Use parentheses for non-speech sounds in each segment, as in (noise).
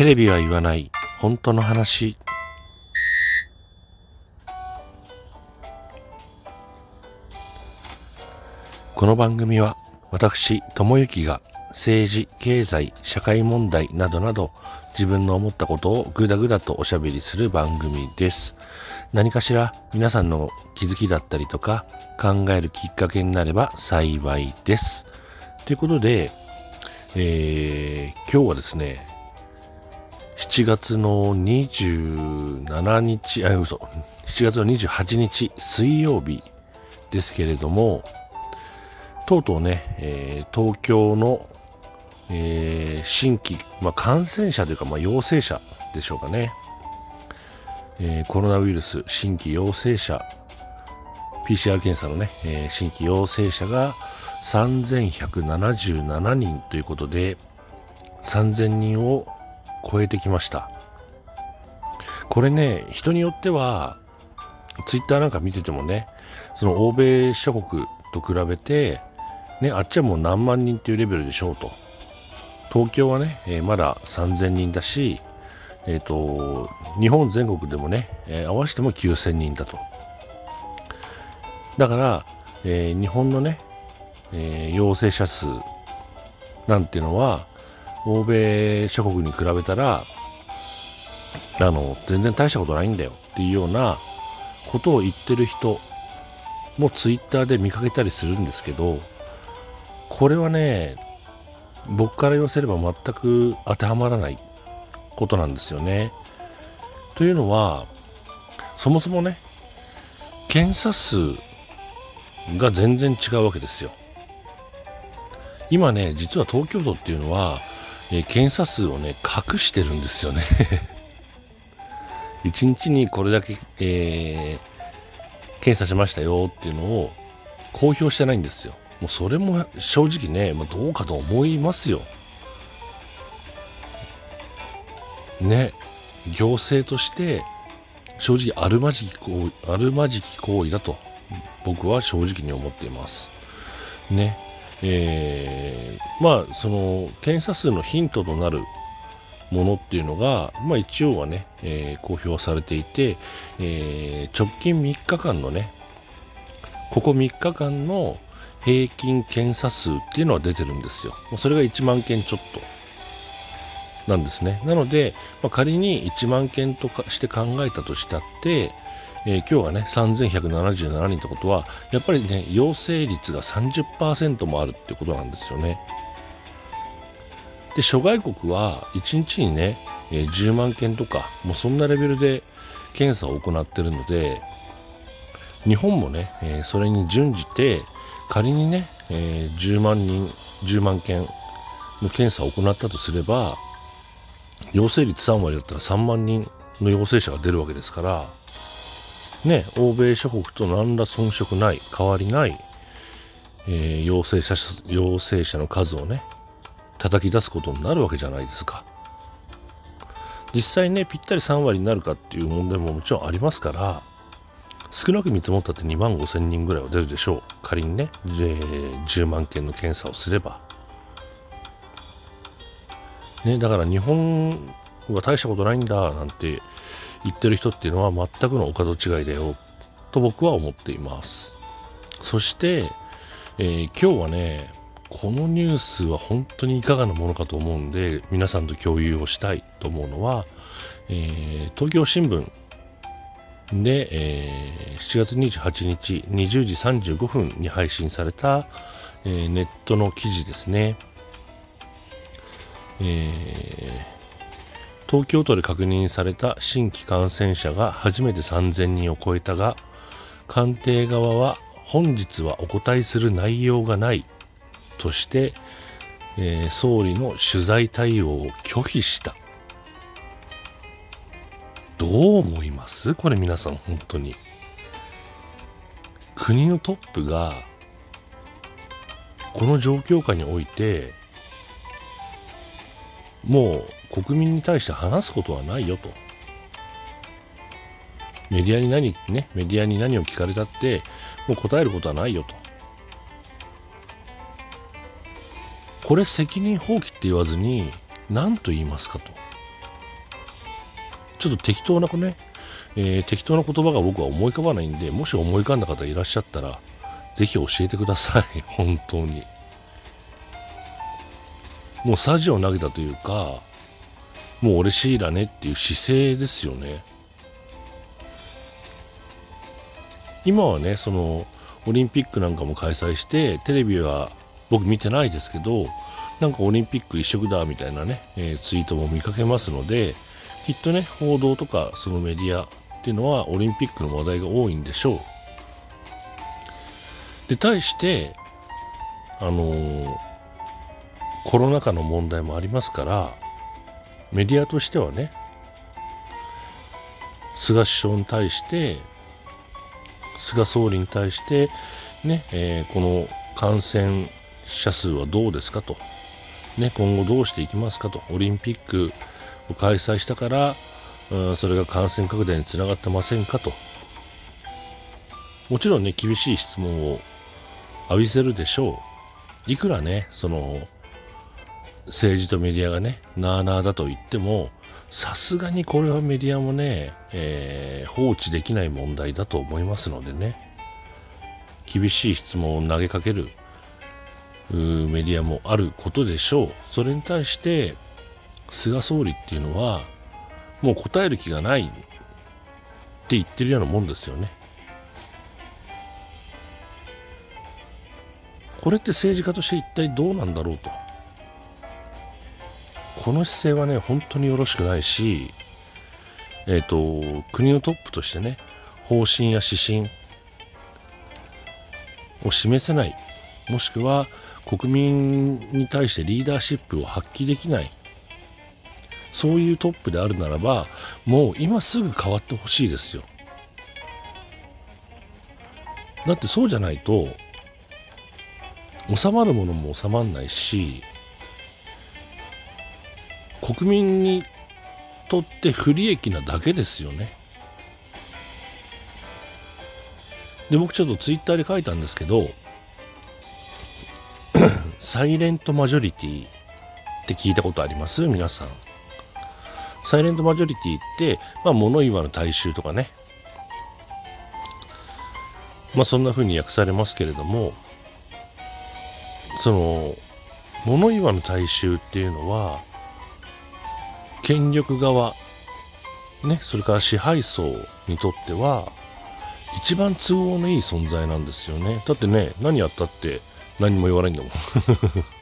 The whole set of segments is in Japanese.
テレビは言わない。本当の話。この番組は私智之が政治経済社会問題などなど自分の思ったことをぐだぐだとおしゃべりする番組です。何かしら皆さんの気づきだったりとか考えるきっかけになれば幸いです。ということで、えー、今日はですね7月の27日、あ、嘘、7月の28日水曜日ですけれども、とうとうね、えー、東京の、えー、新規、まあ、感染者というか、まあ、陽性者でしょうかね、えー、コロナウイルス新規陽性者、PCR 検査のね、え、新規陽性者が3177人ということで、3000人を超えてきました。これね、人によっては、ツイッターなんか見ててもね、その欧米諸国と比べて、ね、あっちはもう何万人っていうレベルでしょうと。東京はね、えー、まだ3000人だし、えっ、ー、と、日本全国でもね、えー、合わせても9000人だと。だから、え日本のね、え陽性者数なんていうのは、欧米諸国に比べたら、あの、全然大したことないんだよっていうようなことを言ってる人もツイッターで見かけたりするんですけど、これはね、僕から言わせれば全く当てはまらないことなんですよね。というのは、そもそもね、検査数が全然違うわけですよ。今ね、実は東京都っていうのは、えー、検査数をね、隠してるんですよね (laughs) 1日にこれだけ、えー、検査しましたよっていうのを公表してないんですよ。もうそれも正直ね、まあ、どうかと思いますよ。ね、行政として正直あるまじき行為、あるまじき行為だと僕は正直に思っています。ね。えー、まあその検査数のヒントとなるものっていうのが、まあ、一応はね、えー、公表されていて、えー、直近3日間のねここ3日間の平均検査数っていうのは出てるんですよ。それが1万件ちょっとなんですね。なので、まあ、仮に1万件とかして考えたとしたって、えー、今日はね、3177人ってことは、やっぱりね、陽性率が30%もあるってことなんですよね。で、諸外国は1日にね、えー、10万件とか、もうそんなレベルで検査を行ってるので、日本もね、えー、それに準じて、仮にね、えー、10万人、10万件の検査を行ったとすれば、陽性率3割だったら3万人の陽性者が出るわけですから、ね、欧米諸国と何ら遜色ない、変わりない、えー、陽性者、陽性者の数をね、叩き出すことになるわけじゃないですか。実際ね、ぴったり3割になるかっていう問題ももちろんありますから、少なく見積もったって2万5千人ぐらいは出るでしょう。仮にね、10万件の検査をすれば。ね、だから日本は大したことないんだなんて言ってる人っていうのは全くのお門違いだよと僕は思っています。そして、えー、今日はねこのニュースは本当にいかがなものかと思うんで皆さんと共有をしたいと思うのは、えー、東京新聞で、えー、7月28日20時35分に配信された、えー、ネットの記事ですね、えー東京都で確認された新規感染者が初めて3000人を超えたが、官邸側は本日はお答えする内容がないとして、えー、総理の取材対応を拒否した。どう思います？これ皆さん本当に。国のトップがこの状況下においてもう国民に対して話すことはないよと。メディアに何、ね、メディアに何を聞かれたって、もう答えることはないよと。これ責任放棄って言わずに、何と言いますかと。ちょっと適当なね、えー、適当な言葉が僕は思い浮かばないんで、もし思い浮かんだ方いらっしゃったら、ぜひ教えてください。(laughs) 本当に。もうサジを投げたというか、もう俺シーラねっていう姿勢ですよね。今はね、その、オリンピックなんかも開催して、テレビは僕見てないですけど、なんかオリンピック一色だみたいなね、えー、ツイートも見かけますので、きっとね、報道とかそのメディアっていうのはオリンピックの話題が多いんでしょう。で、対して、あのー、コロナ禍の問題もありますから、メディアとしてはね、菅首相に対して、菅総理に対して、ね、えー、この感染者数はどうですかと、ね、今後どうしていきますかと、オリンピックを開催したから、うん、それが感染拡大につながってませんかと。もちろんね、厳しい質問を浴びせるでしょう。いくらね、その、政治とメディアがね、なあなあだと言っても、さすがにこれはメディアもね、えー、放置できない問題だと思いますのでね、厳しい質問を投げかけるメディアもあることでしょう。それに対して、菅総理っていうのは、もう答える気がないって言ってるようなもんですよね。これって政治家として一体どうなんだろうと。この姿勢はね、本当によろしくないし、えっ、ー、と、国のトップとしてね、方針や指針を示せない、もしくは国民に対してリーダーシップを発揮できない、そういうトップであるならば、もう今すぐ変わってほしいですよ。だってそうじゃないと、収まるものも収まんないし、国民にとって不利益なだけですよね。で、僕ちょっとツイッターで書いたんですけど、(coughs) サイレントマジョリティって聞いたことあります？皆さん。サイレントマジョリティって、まあ、物言わぬ大衆とかね。まあ、そんな風に訳されますけれども、その、物言わぬ大衆っていうのは、権力側、ね、それから支配層にとっては、一番都合のいい存在なんですよね。だってね、何やったって何も言わないんだもん。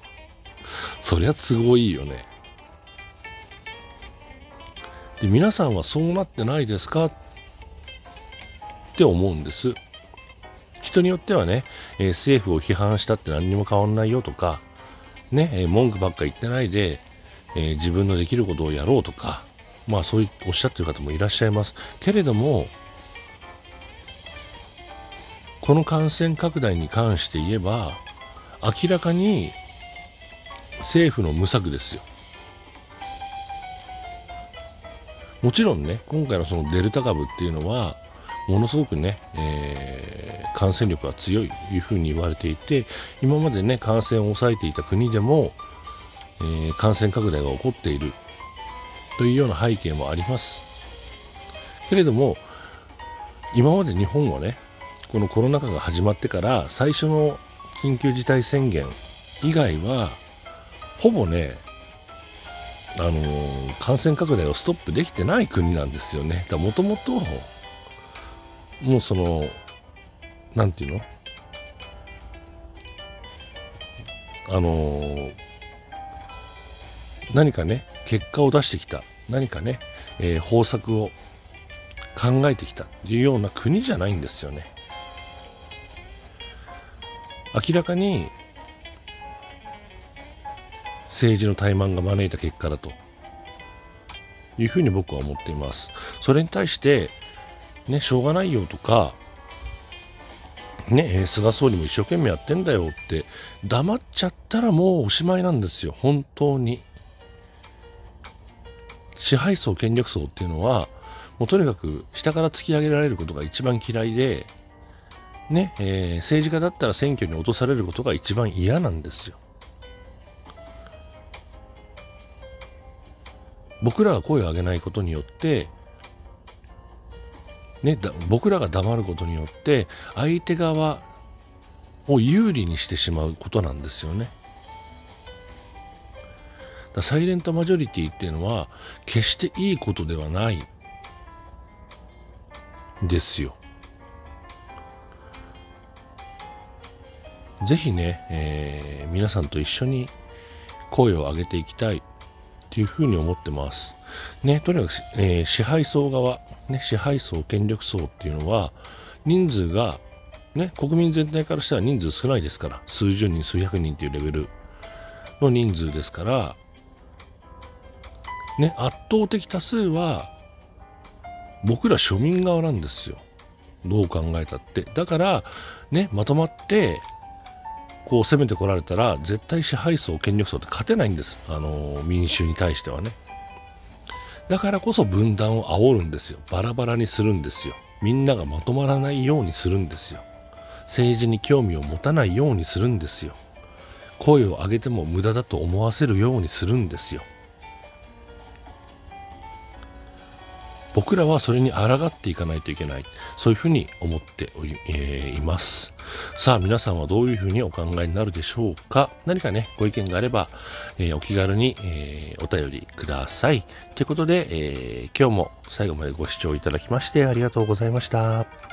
(laughs) そりゃ都合いいよね。で、皆さんはそうなってないですか？って思うんです。人によってはね、えー、政府を批判したって何にも変わんないよとか、ね、えー、文句ばっか言ってないで、えー、自分のできることをやろうとか、まあそういおっしゃってる方もいらっしゃいます。けれども、この感染拡大に関して言えば、明らかに政府の無策ですよ。もちろんね、今回のそのデルタ株っていうのは、ものすごくね、えー、感染力が強いというふうに言われていて、今までね、感染を抑えていた国でも、えー、感染拡大が起こっているというような背景もあります。けれども、今まで日本はね、このコロナ禍が始まってから最初の緊急事態宣言以外は、ほぼね、あのー、感染拡大をストップできてない国なんですよね。だもともと、もうその、なんていうの？あのー、何かね、結果を出してきた、何かね、えー、方策を考えてきたというような国じゃないんですよね。明らかに政治の怠慢が招いた結果だというふうに僕は思っています。それに対して、ね、しょうがないよとか、ね、菅総理も一生懸命やってんだよって黙っちゃったらもうおしまいなんですよ、本当に。支配層、権力層っていうのは、もうとにかく下から突き上げられることが一番嫌いで、ね、えー、政治家だったら選挙に落とされることが一番嫌なんですよ。僕らが声を上げないことによって、ね、だ僕らが黙ることによって相手側を有利にしてしまうことなんですよね。サイレントマジョリティっていうのは決していいことではないですよ。ぜひね、えー、皆さんと一緒に声を上げていきたいっていうふうに思ってます。ね、とにかく、えー、支配層側、ね、支配層、権力層っていうのは、人数が、ね、国民全体からしたら人数少ないですから、数十人、数百人っていうレベルの人数ですから、ね、圧倒的多数は、僕ら庶民側なんですよ。どう考えたって。だから、ね、まとまって、こう攻めてこられたら、絶対支配層、権力層って勝てないんです。あの、民衆に対してはね。だからこそ分断を煽るんですよ。バラバラにするんですよ。みんながまとまらないようにするんですよ。政治に興味を持たないようにするんですよ。声を上げても無駄だと思わせるようにするんですよ。僕らはそれに抗っていかないといけない。そういうふうに思っており、えー、います。さあ、皆さんはどういうふうにお考えになるでしょうか何かね、ご意見があれば、えー、お気軽に、えー、お便りください。ということで、え今日も最後までご視聴いただきましてありがとうございました。